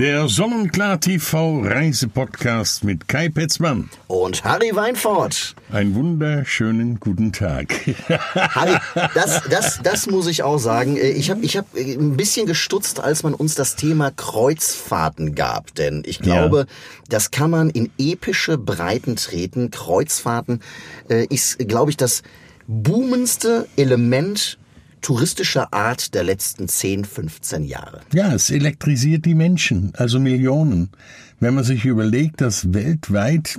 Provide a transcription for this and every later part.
Der Sonnenklar TV Reisepodcast mit Kai Petzmann und Harry Weinfort. Einen wunderschönen guten Tag. Harry, das, das, das muss ich auch sagen. Ich habe ich hab ein bisschen gestutzt, als man uns das Thema Kreuzfahrten gab. Denn ich glaube, ja. das kann man in epische Breiten treten. Kreuzfahrten äh, ist, glaube ich, das boomendste Element touristischer Art der letzten 10, 15 Jahre. Ja, es elektrisiert die Menschen, also Millionen. Wenn man sich überlegt, dass weltweit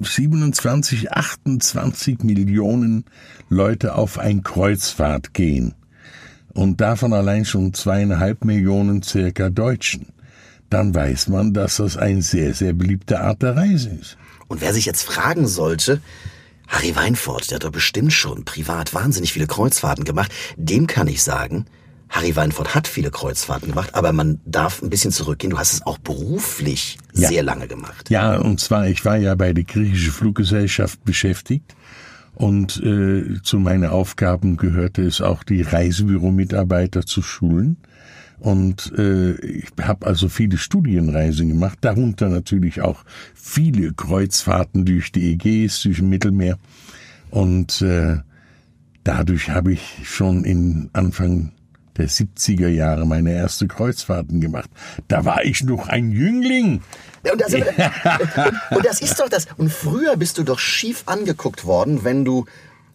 27, 28 Millionen Leute auf ein Kreuzfahrt gehen und davon allein schon zweieinhalb Millionen circa Deutschen, dann weiß man, dass das eine sehr, sehr beliebte Art der Reise ist. Und wer sich jetzt fragen sollte, Harry Weinfurt, der hat doch bestimmt schon privat wahnsinnig viele Kreuzfahrten gemacht. Dem kann ich sagen, Harry Weinfurt hat viele Kreuzfahrten gemacht, aber man darf ein bisschen zurückgehen. Du hast es auch beruflich ja. sehr lange gemacht. Ja, und zwar, ich war ja bei der griechischen Fluggesellschaft beschäftigt und äh, zu meinen Aufgaben gehörte es auch, die Reisebüro-Mitarbeiter zu schulen. Und äh, ich habe also viele Studienreisen gemacht, darunter natürlich auch viele Kreuzfahrten durch die Ägäis, durch den Mittelmeer. Und äh, dadurch habe ich schon in Anfang der 70er Jahre meine erste Kreuzfahrten gemacht. Da war ich noch ein Jüngling. Und das, und das ist doch das. Und früher bist du doch schief angeguckt worden, wenn du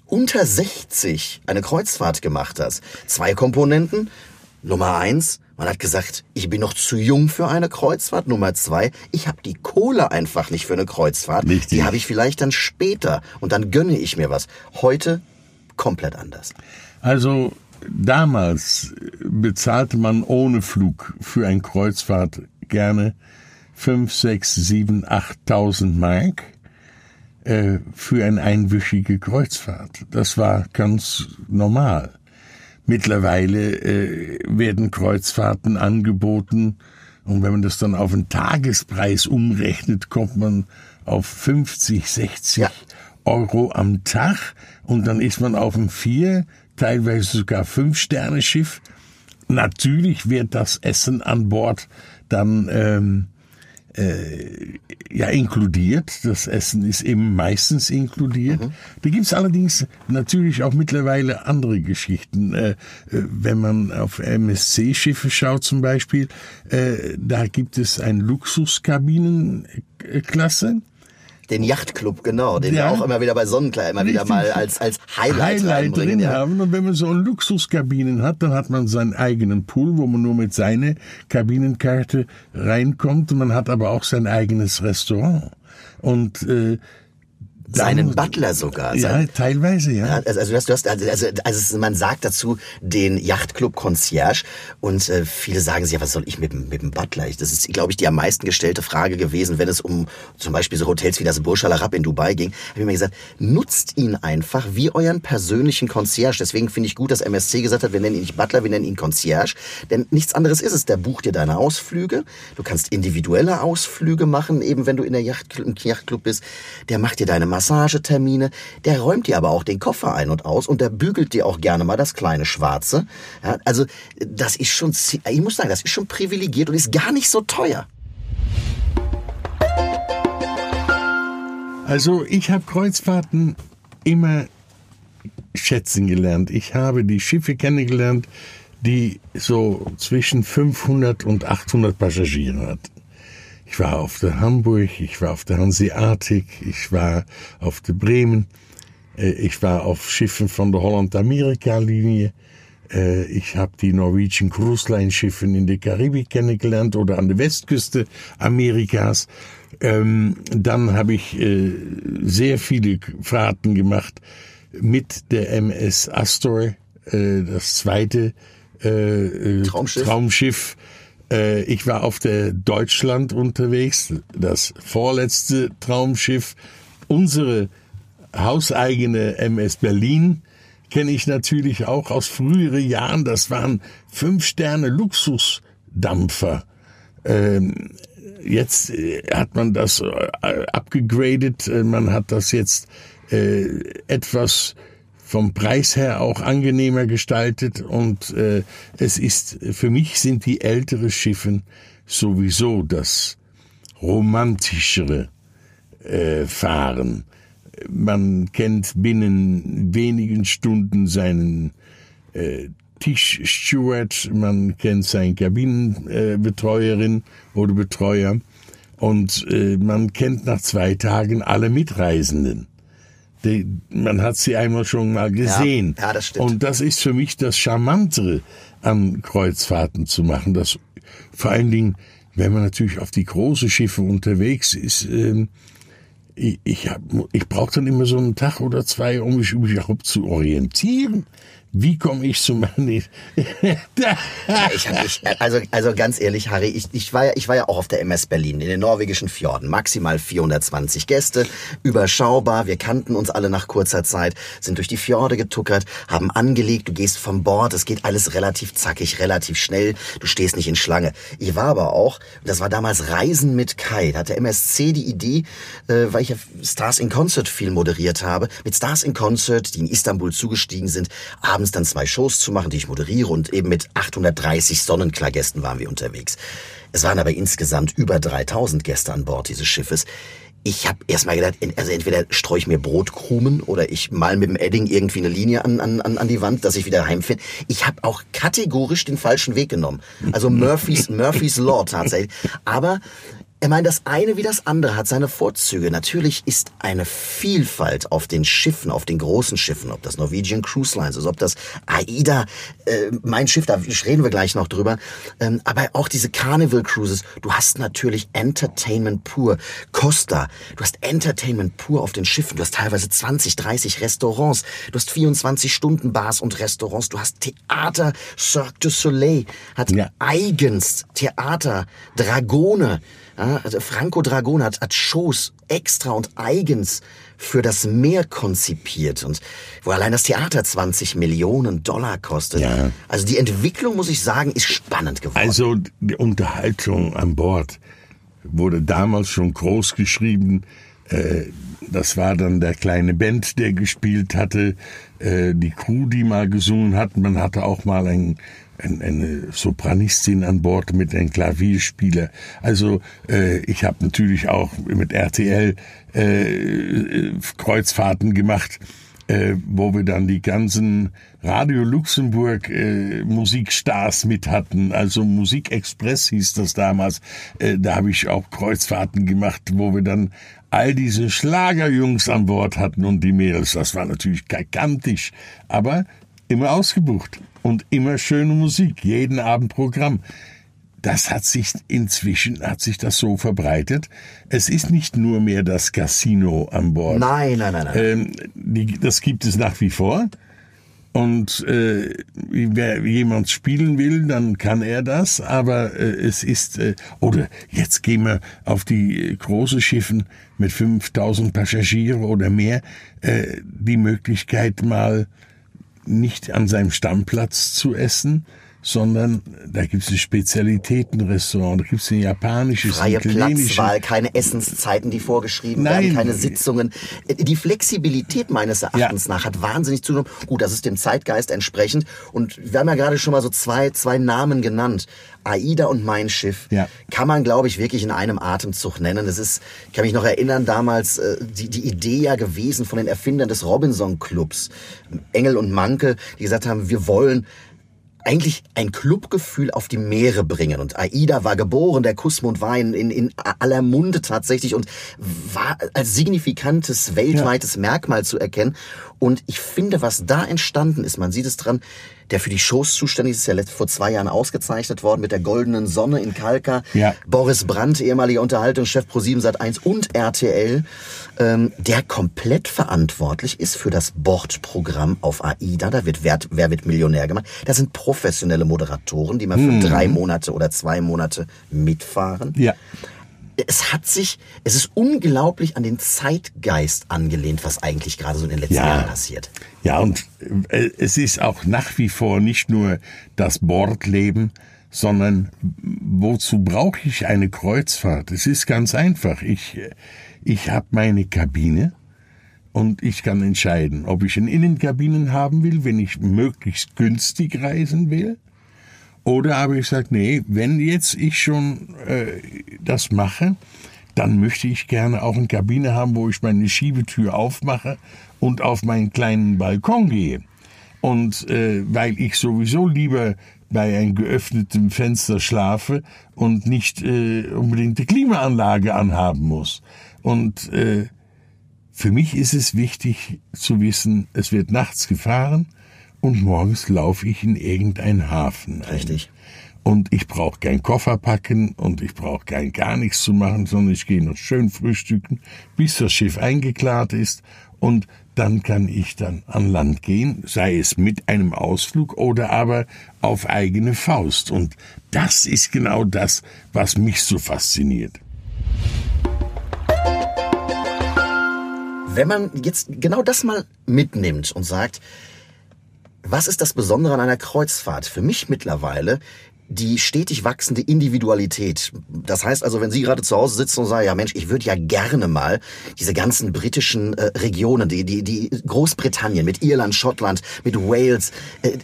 unter 60 eine Kreuzfahrt gemacht hast. Zwei Komponenten. Nummer eins, man hat gesagt, ich bin noch zu jung für eine Kreuzfahrt. Nummer zwei, ich habe die Kohle einfach nicht für eine Kreuzfahrt. Richtig. Die habe ich vielleicht dann später und dann gönne ich mir was. Heute komplett anders. Also damals bezahlte man ohne Flug für ein Kreuzfahrt gerne fünf, sechs, sieben, achttausend Mark äh, für eine einwöchige Kreuzfahrt. Das war ganz normal. Mittlerweile äh, werden Kreuzfahrten angeboten und wenn man das dann auf den Tagespreis umrechnet, kommt man auf 50, 60 ja. Euro am Tag und dann ist man auf einem vier, teilweise sogar fünf Sterne Schiff. Natürlich wird das Essen an Bord dann ähm, äh, ja inkludiert. Das Essen ist eben meistens inkludiert. Mhm. Da gibt's allerdings natürlich auch mittlerweile andere Geschichten. Äh, äh wenn man auf MSC-Schiffe schaut zum Beispiel, äh, da gibt es ein Luxuskabinenklasse. Den Yachtclub, genau, den ja. wir auch immer wieder bei Sonnenklar immer Richtig. wieder mal als, als Highlight, Highlight drin ja. haben. Und wenn man so Luxuskabinen hat, dann hat man seinen eigenen Pool, wo man nur mit seiner Kabinenkarte reinkommt. Und man hat aber auch sein eigenes Restaurant. Und äh, seinen Butler sogar. Ja, teilweise, ja. Also, also, du hast, du hast, also, also man sagt dazu den Yachtclub Concierge und äh, viele sagen sich, ja, was soll ich mit, mit dem Butler? Das ist, glaube ich, die am meisten gestellte Frage gewesen, wenn es um zum Beispiel so Hotels wie das Burj Al Arab in Dubai ging. Habe ich mir gesagt, nutzt ihn einfach wie euren persönlichen Concierge. Deswegen finde ich gut, dass MSC gesagt hat, wir nennen ihn nicht Butler, wir nennen ihn Concierge. Denn nichts anderes ist es. Der bucht dir deine Ausflüge. Du kannst individuelle Ausflüge machen, eben wenn du in der Yachtclub, im Yachtclub bist. Der macht dir deine Massagetermine, der räumt dir aber auch den Koffer ein und aus und der bügelt dir auch gerne mal das kleine Schwarze. Ja, also das ist schon, ich muss sagen, das ist schon privilegiert und ist gar nicht so teuer. Also ich habe Kreuzfahrten immer schätzen gelernt. Ich habe die Schiffe kennengelernt, die so zwischen 500 und 800 Passagiere hatten. Ich war auf der Hamburg, ich war auf der Hanseatic, ich war auf der Bremen, äh, ich war auf Schiffen von der Holland-Amerika-Linie, äh, ich habe die Norwegian Cruise Line Schiffen in der Karibik kennengelernt oder an der Westküste Amerikas. Ähm, dann habe ich äh, sehr viele Fahrten gemacht mit der MS Astor, das zweite Traumschiff. Traumschiff äh, ich war auf der Deutschland unterwegs, das vorletzte Traumschiff. Unsere hauseigene MS Berlin kenne ich natürlich auch aus früheren Jahren. Das waren fünf Sterne Luxusdampfer. Ähm, jetzt äh, hat man das äh, abgegradet. Äh, man hat das jetzt äh, etwas vom Preis her auch angenehmer gestaltet und äh, es ist für mich sind die ältere Schiffen sowieso das romantischere äh, Fahren. Man kennt binnen wenigen Stunden seinen äh, Tischsteward, man kennt seinen Kabinenbetreuerin äh, oder Betreuer und äh, man kennt nach zwei Tagen alle Mitreisenden. Die, man hat sie einmal schon mal gesehen. Ja, ja, das stimmt. Und das ist für mich das Charmantere an Kreuzfahrten zu machen. Das vor allen Dingen, wenn man natürlich auf die große Schiffe unterwegs ist, ähm, ich, ich, hab, ich brauche dann immer so einen Tag oder zwei, um mich überhaupt zu orientieren. Wie komme ich zu meinen? ich hab mich, also, also ganz ehrlich, Harry, ich, ich, war ja, ich war ja auch auf der MS Berlin in den norwegischen Fjorden. Maximal 420 Gäste, überschaubar. Wir kannten uns alle nach kurzer Zeit, sind durch die Fjorde getuckert, haben angelegt. Du gehst vom Bord, es geht alles relativ zackig, relativ schnell. Du stehst nicht in Schlange. Ich war aber auch, das war damals Reisen mit Kai. Da hat der MSC die Idee, äh, weil ich ja Stars in Concert viel moderiert habe, mit Stars in Concert, die in Istanbul zugestiegen sind, dann zwei Shows zu machen, die ich moderiere und eben mit 830 Sonnenklargästen waren wir unterwegs. Es waren aber insgesamt über 3000 Gäste an Bord dieses Schiffes. Ich habe erstmal gedacht, also entweder streue ich mir Brotkrumen oder ich mal mit dem Edding irgendwie eine Linie an, an, an die Wand, dass ich wieder heimfinde. Ich habe auch kategorisch den falschen Weg genommen. Also Murphys, Murphys Law tatsächlich. Aber er meint, das eine wie das andere hat seine Vorzüge. Natürlich ist eine Vielfalt auf den Schiffen, auf den großen Schiffen, ob das Norwegian Cruise Lines ist, ob das AIDA, äh, mein Schiff, da reden wir gleich noch drüber, ähm, aber auch diese Carnival Cruises. Du hast natürlich Entertainment pur. Costa, du hast Entertainment pur auf den Schiffen. Du hast teilweise 20, 30 Restaurants. Du hast 24 Stunden Bars und Restaurants. Du hast Theater. Cirque du Soleil hat ja. eigens Theater, Dragone. Ja, also Franco Dragon hat, hat Shows extra und eigens für das Meer konzipiert und wo allein das Theater 20 Millionen Dollar kostet. Ja. Also die Entwicklung, muss ich sagen, ist spannend geworden. Also die Unterhaltung an Bord wurde damals schon groß geschrieben. Äh, das war dann der kleine Band, der gespielt hatte, äh, die Crew, die mal gesungen hat. Man hatte auch mal ein ein, eine Sopranistin an Bord mit einem Klavierspieler. Also äh, ich habe natürlich auch mit RTL äh, Kreuzfahrten gemacht, äh, wo wir dann die ganzen Radio Luxemburg äh, Musikstars mit hatten. Also Musikexpress hieß das damals. Äh, da habe ich auch Kreuzfahrten gemacht, wo wir dann all diese Schlagerjungs an Bord hatten und die Mädels. Das war natürlich gigantisch, aber immer ausgebucht und immer schöne Musik, jeden Abend Programm. Das hat sich inzwischen hat sich das so verbreitet. Es ist nicht nur mehr das Casino an Bord. Nein, nein, nein, nein. Ähm, die, das gibt es nach wie vor. Und äh, wer jemand spielen will, dann kann er das. Aber äh, es ist äh, oder jetzt gehen wir auf die große Schiffen mit 5000 Passagiere oder mehr äh, die Möglichkeit mal nicht an seinem Stammplatz zu essen, sondern da gibt es ein Spezialitätenrestaurant, da gibt es ein japanisches, Freie ein Platzwahl, keine Essenszeiten, die vorgeschrieben Nein. werden, keine Sitzungen. Die Flexibilität meines Erachtens ja. nach hat wahnsinnig zugenommen. Gut, das ist dem Zeitgeist entsprechend. Und wir haben ja gerade schon mal so zwei, zwei Namen genannt. AIDA und Mein Schiff ja. kann man, glaube ich, wirklich in einem Atemzug nennen. Das ist, ich kann mich noch erinnern, damals äh, die, die Idee ja gewesen von den Erfindern des Robinson Clubs, Engel und Manke, die gesagt haben, wir wollen eigentlich ein Clubgefühl auf die Meere bringen. Und Aida war geboren, der Kussmund war in, in, aller Munde tatsächlich und war als signifikantes weltweites ja. Merkmal zu erkennen. Und ich finde, was da entstanden ist, man sieht es dran, der für die Shows zuständig ist, ist ja vor zwei Jahren ausgezeichnet worden mit der Goldenen Sonne in Kalka. Ja. Boris Brandt, ehemaliger Unterhaltungschef Pro 7 Sat 1 und RTL, ähm, der komplett verantwortlich ist für das Bordprogramm auf AIDA. Da wird Wer, Wer wird Millionär gemacht. Da sind professionelle Moderatoren, die mal für hm. drei Monate oder zwei Monate mitfahren. Ja es hat sich, es ist unglaublich an den Zeitgeist angelehnt, was eigentlich gerade so in den letzten ja. Jahren passiert. Ja, und äh, es ist auch nach wie vor nicht nur das Bordleben, sondern wozu brauche ich eine Kreuzfahrt? Es ist ganz einfach. Ich, ich habe meine Kabine und ich kann entscheiden, ob ich eine Innenkabinen haben will, wenn ich möglichst günstig reisen will, Oder aber ich sage, nee, wenn jetzt ich schon äh, das mache, dann möchte ich gerne auch eine Kabine haben, wo ich meine Schiebetür aufmache und auf meinen kleinen Balkon gehe. Und äh, weil ich sowieso lieber bei einem geöffneten Fenster schlafe und nicht äh, unbedingt die Klimaanlage anhaben muss. Und äh, für mich ist es wichtig zu wissen, es wird nachts gefahren und morgens laufe ich in irgendeinen Hafen. Ein. Richtig. Und ich brauche keinen Koffer packen und ich brauche kein gar nichts zu machen, sondern ich gehe noch schön frühstücken, bis das Schiff eingeklart ist und dann kann ich dann an Land gehen, sei es mit einem Ausflug oder aber auf eigene Faust. Und das ist genau das, was mich so fasziniert. Wenn man jetzt genau das mal mitnimmt und sagt, was ist das Besondere an einer Kreuzfahrt? Für mich mittlerweile die stetig wachsende Individualität. Das heißt also, wenn Sie gerade zu Hause sitzen und sagen, ja Mensch, ich würde ja gerne mal diese ganzen britischen äh, Regionen, die, die, die Großbritannien mit Irland, Schottland, mit Wales, äh,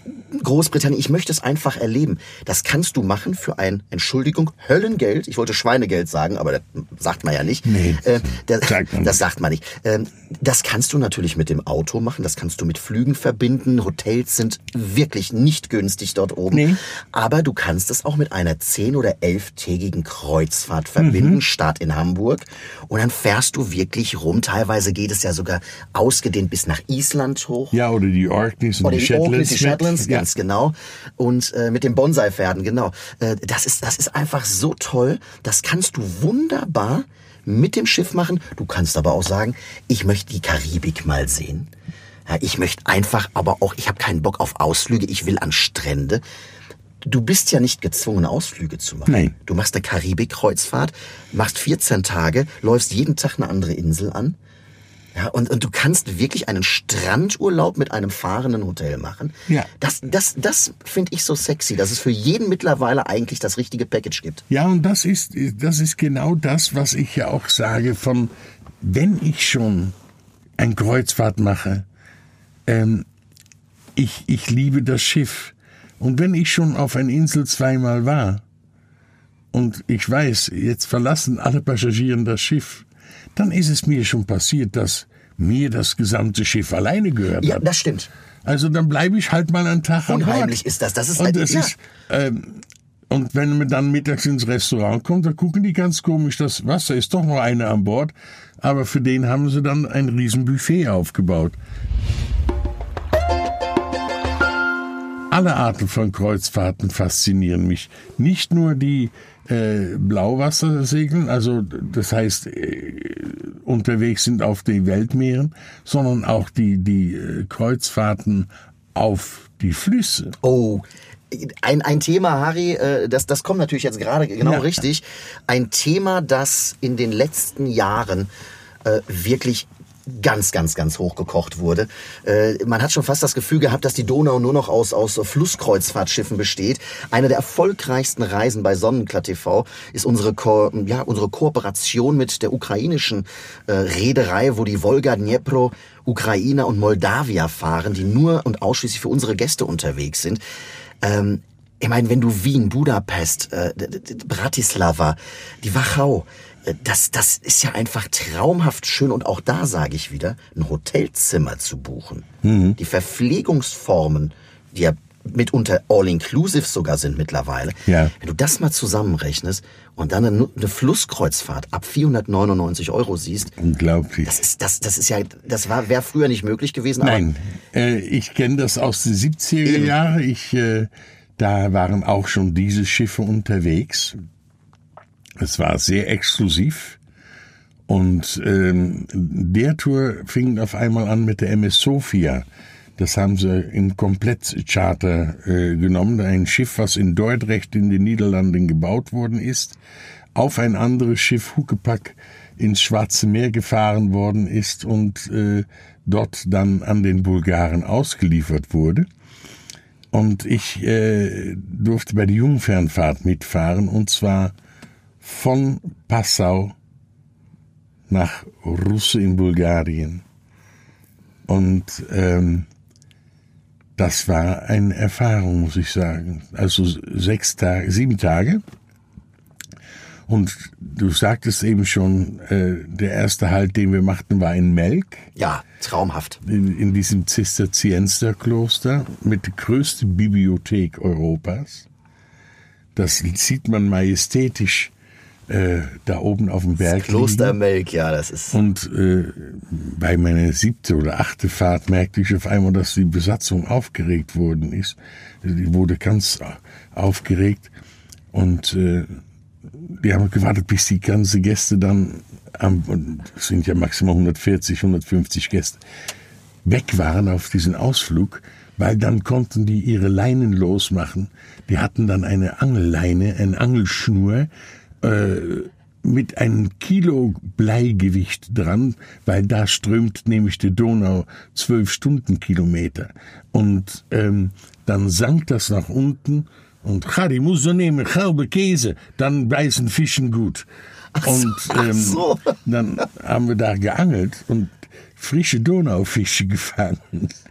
Großbritannien, ich möchte es einfach erleben. Das kannst du machen für ein, Entschuldigung, Höllengeld. Ich wollte Schweinegeld sagen, aber das sagt man ja nicht. Nee, äh, das, sagt man das sagt man nicht. Ähm, das kannst du natürlich mit dem Auto machen, das kannst du mit Flügen verbinden. Hotels sind wirklich nicht günstig dort oben. Nee. Aber du kannst es auch mit einer zehn- oder elftägigen Kreuzfahrt verbinden, Mhm. Start in Hamburg. Und dann fährst du wirklich rum. Teilweise geht es ja sogar ausgedehnt bis nach Island hoch. Ja, oder die Orkneys und Oder die die Orkneys, Shetlands. die mit. Shetlands, ja. ganz genau. Und äh, mit den Bonsai-Pferden, genau. Äh, das, ist, das ist einfach so toll. Das kannst du wunderbar mit dem Schiff machen. Du kannst aber auch sagen, ich möchte die Karibik mal sehen. Ja, ich möchte einfach, aber auch, ich habe keinen Bock auf Ausflüge, ich will an Strände. Du bist ja nicht gezwungen, Ausflüge zu machen. Nein. Du machst eine Karibik-Kreuzfahrt, machst 14 Tage, läufst jeden Tag eine andere Insel an. Ja, und, und du kannst wirklich einen Strandurlaub mit einem fahrenden Hotel machen. Ja. Das, das, das finde ich so sexy, dass es für jeden mittlerweile eigentlich das richtige Package gibt. Ja, und das ist, das ist genau das, was ich ja auch sage von, wenn ich schon ein Kreuzfahrt mache, ähm, ich, ich liebe das Schiff. Und wenn ich schon auf einer Insel zweimal war und ich weiß, jetzt verlassen alle Passagiere das Schiff, dann ist es mir schon passiert, dass mir das gesamte Schiff alleine gehört Ja, hat. das stimmt. Also dann bleibe ich halt mal einen Tag an Bord. Unheimlich ist das. Das ist Und das ja. ist, ähm, und wenn man dann mittags ins Restaurant kommt, dann gucken die ganz komisch, das Wasser ist doch noch einer an Bord. Aber für den haben sie dann ein riesen Buffet aufgebaut. Alle Arten von Kreuzfahrten faszinieren mich. Nicht nur die äh, Blauwassersegeln, also das heißt äh, unterwegs sind auf den Weltmeeren, sondern auch die, die äh, Kreuzfahrten auf die Flüsse. Oh, ein, ein Thema, Harry, äh, das, das kommt natürlich jetzt gerade genau Ja. richtig. Ein Thema, das in den letzten Jahren äh, wirklich ganz, ganz, ganz hochgekocht wurde. Äh, man hat schon fast das Gefühl gehabt, dass die Donau nur noch aus, aus Flusskreuzfahrtschiffen besteht. Eine der erfolgreichsten Reisen bei Sonnenklar TV ist unsere, Ko ja, unsere Kooperation mit der ukrainischen äh, Reederei, wo die Wolga, Dnepro, Ukrainer und Moldawia fahren, die nur und ausschließlich für unsere Gäste unterwegs sind. Ähm, ich meine, wenn du Wien, Budapest, äh, Bratislava, die Wachau, das, das ist ja einfach traumhaft schön. Und auch da sage ich wieder, ein Hotelzimmer zu buchen. Die Verpflegungsformen, die ja mitunter all-inclusive sogar sind mittlerweile. Ja. Wenn du das mal zusammenrechnest und dann eine, eine Flusskreuzfahrt ab 499 Euro siehst, Unglaublich. das ist, das, das ist ja, das war, wäre früher nicht möglich gewesen. Nein, äh, ich kenne das aus den 70er Jahren. Ich, äh, da waren auch schon diese Schiffe unterwegs. Es war sehr exklusiv. Und ähm, der Tour fing auf einmal an mit der MS Sophia. Das haben sie im Komplettcharter äh, genommen. Ein Schiff, was in Dordrecht in den Niederlanden gebaut worden ist, auf ein anderes Schiff Huckepack ins Schwarze Meer gefahren worden ist und äh, dort dann an den Bulgaren ausgeliefert wurde. Und ich äh, durfte bei der Jungfernfahrt mitfahren und zwar von Passau nach Russe in Bulgarien. Und ähm, das war eine Erfahrung, muss ich sagen. Also sechs Tage, sieben Tage. Und du sagtest eben schon, äh, der erste Halt, den wir machten, war in Melk. Ja, traumhaft. In, in diesem Zisterziensterkloster mit der größten Bibliothek Europas. Das sieht man majestätisch äh, da oben auf dem Berg. Kloster Melk, ja, das ist. Und äh, bei meiner siebte oder achte Fahrt merkte ich auf einmal, dass die Besatzung aufgeregt worden ist. Die wurde ganz aufgeregt und äh, die haben gewartet, bis die ganze Gäste dann, am, sind ja maximal 140, 150 Gäste, weg waren auf diesen Ausflug, weil dann konnten die ihre Leinen losmachen. Die hatten dann eine Angelleine, eine Angelschnur äh, mit einem Kilo Bleigewicht dran, weil da strömt nämlich die Donau zwölf Stundenkilometer. Und ähm, dann sank das nach unten und Harry muss so nehmen, halbe Käse, dann beißen Fischen gut. Und ähm, so. dann haben wir da geangelt und frische Donaufische gefangen.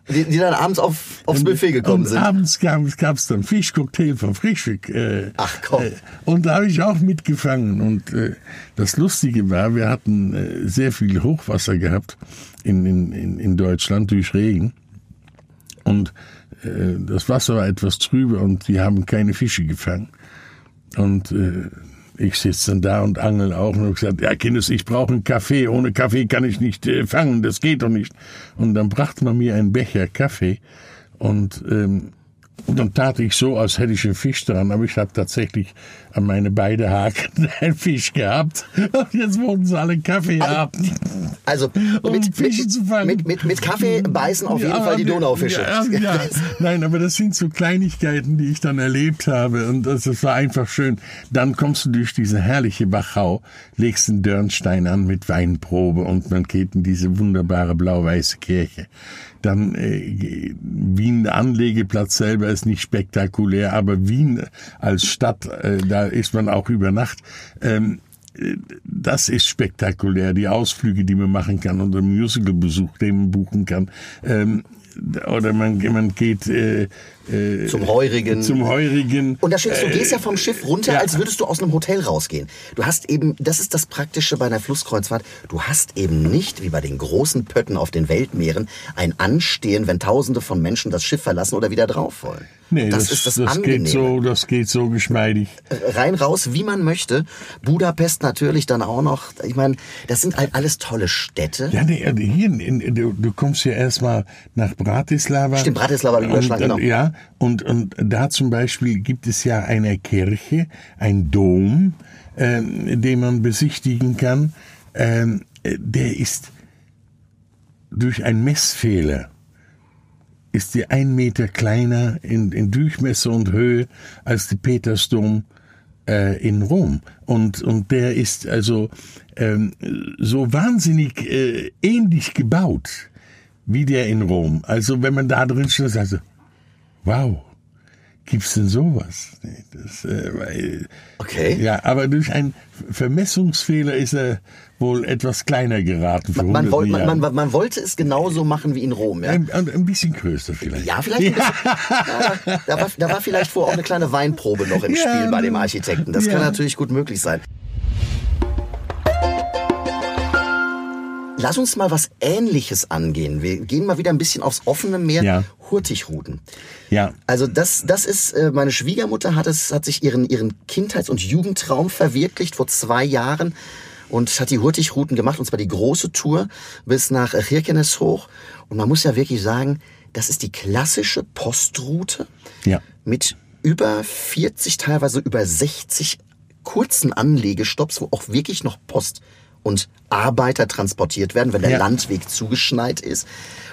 Die, die dann abends auf, aufs Buffet gekommen und sind. Abends gab es dann Fischcocktail von Frischwick. Äh, Ach komm. Äh, und da habe ich auch mitgefangen. Und äh, das Lustige war, wir hatten äh, sehr viel Hochwasser gehabt in, in, in Deutschland durch Regen. Und äh, das Wasser war etwas trüber und die haben keine Fische gefangen. Und äh, ich sitze dann da und angel auch und gesagt, ja Kindes, ich brauche einen Kaffee. Ohne Kaffee kann ich nicht äh, fangen, das geht doch nicht. Und dann brachte man mir einen Becher Kaffee und ähm, und dann tat ich so, als hätte ich einen Fisch dran, aber ich habe tatsächlich an meine beiden Haken einen Fisch gehabt. Und jetzt wollten sie alle Kaffee haben. Also Um mit, Fische mit, zu fangen. mit, mit, mit Kaffee beißen auf jeden Ja, Fall die Donaufische. Ja, ja. Nein, aber das sind so Kleinigkeiten, die ich dann erlebt habe und das, das war einfach schön. Dann kommst du durch diese herrliche Wachau, legst einen Dörnstein an mit Weinprobe und man geht in diese wunderbare blau-weiße Kirche. Dann äh, Wien Anlegeplatz selber ist nicht spektakulär, aber Wien als Stadt, äh, da ist man auch über Nacht. Ähm, das ist spektakulär, die Ausflüge, die man machen kann und den Musicalbesuch, den man buchen kann. Ähm, oder man, man geht äh, äh, Zum Heurigen. zum Heurigen. Und da steht, du gehst ja vom Schiff runter, ja. als würdest du aus einem Hotel rausgehen. Du hast eben, das ist das Praktische bei einer Flusskreuzfahrt, du hast eben nicht, wie bei den großen Pötten auf den Weltmeeren, ein Anstehen, wenn Tausende von Menschen das Schiff verlassen oder wieder drauf wollen. Nee, das, das, ist das, das geht so, das geht so geschmeidig. Rein raus, wie man möchte. Budapest natürlich dann auch noch. Ich meine, das sind halt alles tolle Städte. Ja, nee, also hier, in, in, du, du kommst ja erstmal nach Bratislava. Stimmt, Bratislava, Überschlag, genau. Ja, und, und da zum Beispiel gibt es ja eine Kirche, ein Dom, ähm, den man besichtigen kann. Ähm, der ist durch einen Messfehler ist die ein Meter kleiner in, in Durchmesser und Höhe als der Petersdom äh, in Rom. Und, und der ist also ähm, so wahnsinnig äh, ähnlich gebaut wie der in Rom. Also wenn man da drin steht, sagt so, wow, gibt's denn sowas? Das, äh, weil, Okay. ja, aber durch einen Vermessungsfehler ist er wohl etwas kleiner geraten. Man, man, Jahren. man, man wollte es genauso machen wie in Rom. Ja, ein, ein, bisschen größer vielleicht. ja vielleicht ein bisschen. Ja, da, war, da war vielleicht vorher auch eine kleine Weinprobe noch im Ja, Spiel bei dem Architekten. Das ja. kann natürlich gut möglich sein. Lass uns mal was Ähnliches angehen. Wir gehen mal wieder ein bisschen aufs offene Meer. Ja. Hurtigruten. Ja, Also das, das ist, äh, meine Schwiegermutter hat es, hat sich ihren, ihren Kindheits- und Jugendtraum verwirklicht vor zwei Jahren und hat die Hurtigruten gemacht, und zwar die große Tour bis nach Kirkenes hoch. Und man muss ja wirklich sagen, das ist die klassische Postroute ja. mit über 40, teilweise über 60 kurzen Anlegestopps, wo auch wirklich noch Post und Arbeiter transportiert werden, wenn der Ja. Landweg zugeschneit ist.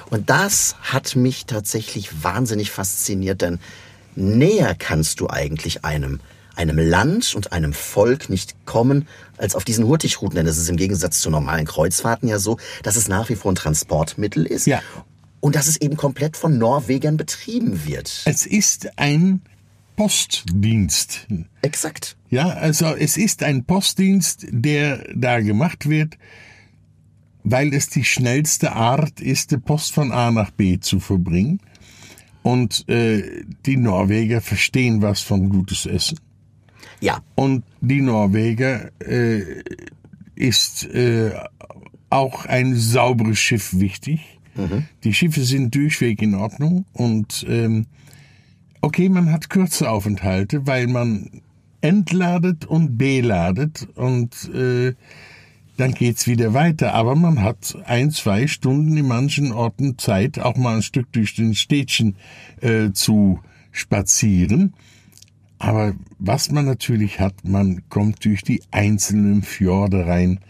Und das hat mich tatsächlich wahnsinnig fasziniert, denn näher kannst du eigentlich einem einem Land und einem Volk nicht kommen als auf diesen Hurtigruten. Denn es ist im Gegensatz zu normalen Kreuzfahrten ja so, dass es nach wie vor ein Transportmittel ist. Ja. Und dass es eben komplett von Norwegern betrieben wird. Es ist ein Postdienst. Exakt. Ja, also es ist ein Postdienst, der da gemacht wird, weil es die schnellste Art ist, die Post von A nach B zu verbringen. Und äh, die Norweger verstehen was von gutes Essen. Ja. Und die Norweger äh, ist äh, auch ein sauberes Schiff wichtig. Mhm. Die Schiffe sind durchweg in Ordnung und ähm, okay, man hat kürze Aufenthalte, weil man entladet und beladet und äh, dann geht's wieder weiter. Aber man hat ein, zwei Stunden in manchen Orten Zeit, auch mal ein Stück durch den Städtchen äh, zu spazieren. Aber was man natürlich hat, man kommt durch die einzelnen Fjorde rein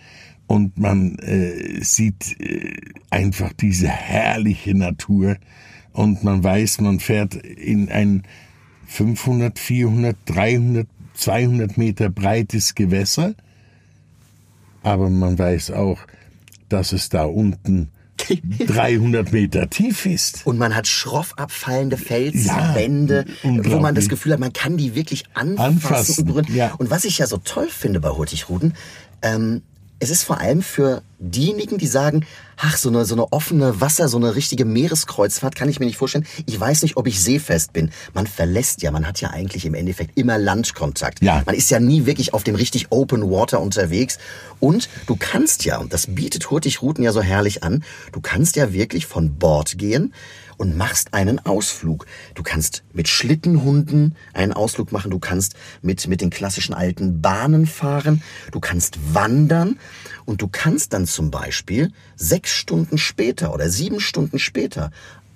und man äh, sieht äh, einfach diese herrliche Natur und man weiß, man fährt in ein 500, 400, 300, 200 Meter breites Gewässer, aber man weiß auch, dass es da unten 300 Meter tief ist. Und man hat schroff abfallende Felswände, ja, wo man das Gefühl hat, man kann die wirklich anfassen, anfassen. Ja. Und was ich ja so toll finde bei Hurtigruten, ähm, es ist vor allem für diejenigen, die sagen, ach, so eine, so eine offene Wasser, so eine richtige Meereskreuzfahrt kann ich mir nicht vorstellen. Ich weiß nicht, ob ich seefest bin. Man verlässt ja, man hat ja eigentlich im Endeffekt immer Landkontakt. Ja. Man ist ja nie wirklich auf dem richtig Open Water unterwegs. Und du kannst ja, und das bietet Hurtigruten ja so herrlich an, du kannst ja wirklich von Bord gehen und machst einen Ausflug. Du kannst mit Schlittenhunden einen Ausflug machen, du kannst mit, mit den klassischen alten Bahnen fahren, du kannst wandern und du kannst dann zum Beispiel sechs Stunden später oder sieben Stunden später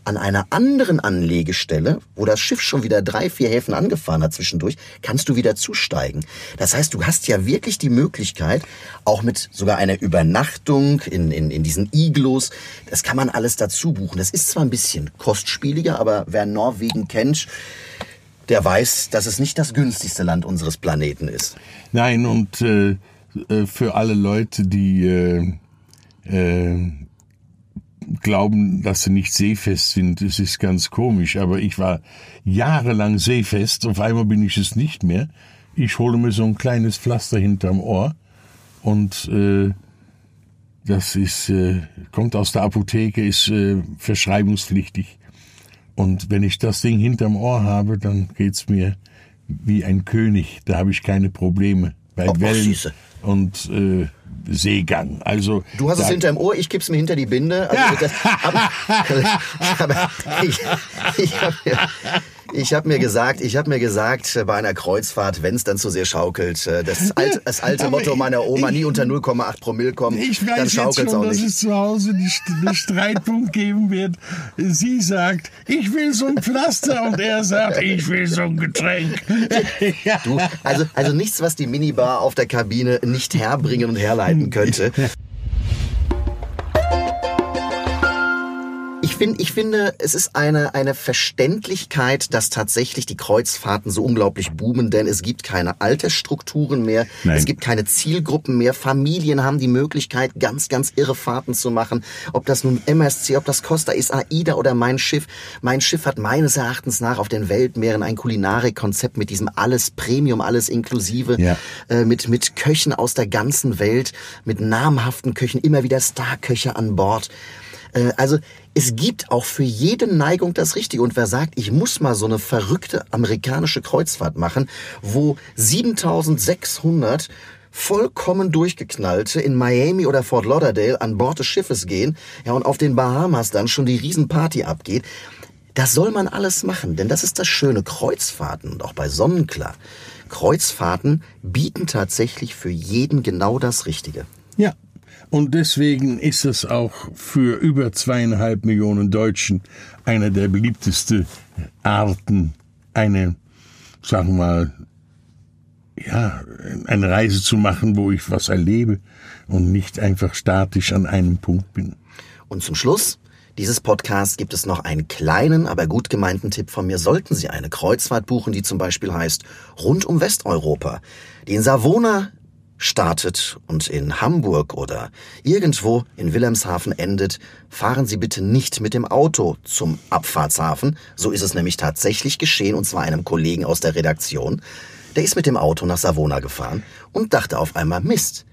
an einer anderen Anlegestelle, wo das Schiff schon wieder drei, vier Häfen angefahren hat zwischendurch, kannst du wieder zusteigen. Das heißt, du hast ja wirklich die Möglichkeit, auch mit sogar einer Übernachtung in, in, in diesen Iglos, das kann man alles dazu buchen. Das ist zwar ein bisschen kostspieliger, aber wer Norwegen kennt, der weiß, dass es nicht das günstigste Land unseres Planeten ist. Nein, und äh, äh für alle Leute, die äh, äh, glauben, dass sie nicht seefest sind. Es ist ganz komisch, aber ich war jahrelang seefest, auf einmal bin ich es nicht mehr. Ich hole mir so ein kleines Pflaster hinterm Ohr und äh, das ist äh, kommt aus der Apotheke, ist äh, verschreibungspflichtig. Und wenn ich das Ding hinterm Ohr habe, dann geht's mir wie ein König. Da habe ich keine Probleme bei Wellen und äh, Seegang. Also du hast es hinterm Ohr, ich kipp's mir hinter die Binde. Also das, aber, aber ich, ich habe ich habe mir gesagt, ich habe mir gesagt, äh, bei einer Kreuzfahrt, wenn es dann zu sehr schaukelt, äh, das alte, das alte Motto meiner Oma, nie unter 0,8 Promille kommen, ich weiß dann schaukelt es auch nicht. dass es zu Hause einen Streitpunkt geben wird. Sie sagt, ich will so ein Pflaster und er sagt, ich will so ein Getränk. Du, also, also nichts, was die Minibar auf der Kabine nicht herbringen und herleiten könnte. find, ich finde, es ist eine, eine Verständlichkeit, dass tatsächlich die Kreuzfahrten so unglaublich boomen, denn es gibt keine Altersstrukturen mehr, Nein. es gibt keine Zielgruppen mehr. Familien haben die Möglichkeit, ganz, ganz irre Fahrten zu machen. Ob das nun MSC, ob das Costa ist, AIDA oder mein Schiff. Mein Schiff hat meines Erachtens nach auf den Weltmeeren ein Kulinarikkonzept mit diesem alles Premium, alles inklusive, ja. äh, mit, mit Köchen aus der ganzen Welt, mit namhaften Köchen, immer wieder Starköche an Bord. Äh, also es gibt auch für jede Neigung das Richtige. Und wer sagt, ich muss mal so eine verrückte amerikanische Kreuzfahrt machen, wo 7600 vollkommen durchgeknallte in Miami oder Fort Lauderdale an Bord des Schiffes gehen, ja, und auf den Bahamas dann schon die Riesenparty abgeht. Das soll man alles machen, denn das ist das Schöne. Kreuzfahrten und auch bei Sonnenklar. Kreuzfahrten bieten tatsächlich für jeden genau das Richtige. Ja, und deswegen ist es auch für über zweieinhalb Millionen Deutschen einer der beliebtesten Arten, eine, sagen wir mal, ja, eine Reise zu machen, wo ich was erlebe und nicht einfach statisch an einem Punkt bin. Und zum Schluss dieses Podcast gibt es noch einen kleinen, aber gut gemeinten Tipp von mir. Sollten Sie eine Kreuzfahrt buchen, die zum Beispiel heißt Rund um Westeuropa, die in Savona startet und in Hamburg oder irgendwo in Wilhelmshaven endet, fahren Sie bitte nicht mit dem Auto zum Abfahrtshafen. So ist es nämlich tatsächlich geschehen, und zwar einem Kollegen aus der Redaktion. Der ist mit dem Auto nach Savona gefahren und dachte auf einmal, Mist,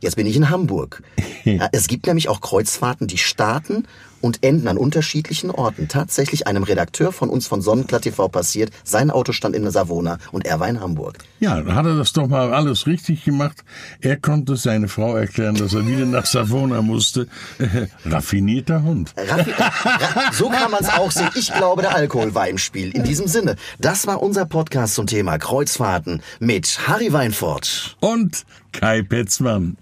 Jetzt bin ich in Hamburg. Ja, es gibt nämlich auch Kreuzfahrten, die starten und enden an unterschiedlichen Orten. Tatsächlich einem Redakteur von uns von Sonnenklatt TV passiert, sein Auto stand in der Savona und er war in Hamburg. Ja, dann hat er das doch mal alles richtig gemacht. Er konnte seine Frau erklären, dass er wieder nach Savona musste. Raffinierter Hund. Raffi Ra so kann man es auch sehen. Ich glaube, der Alkohol war im Spiel. In diesem Sinne, das war unser Podcast zum Thema Kreuzfahrten mit Harry Weinfurt. Und Kai Petzmann.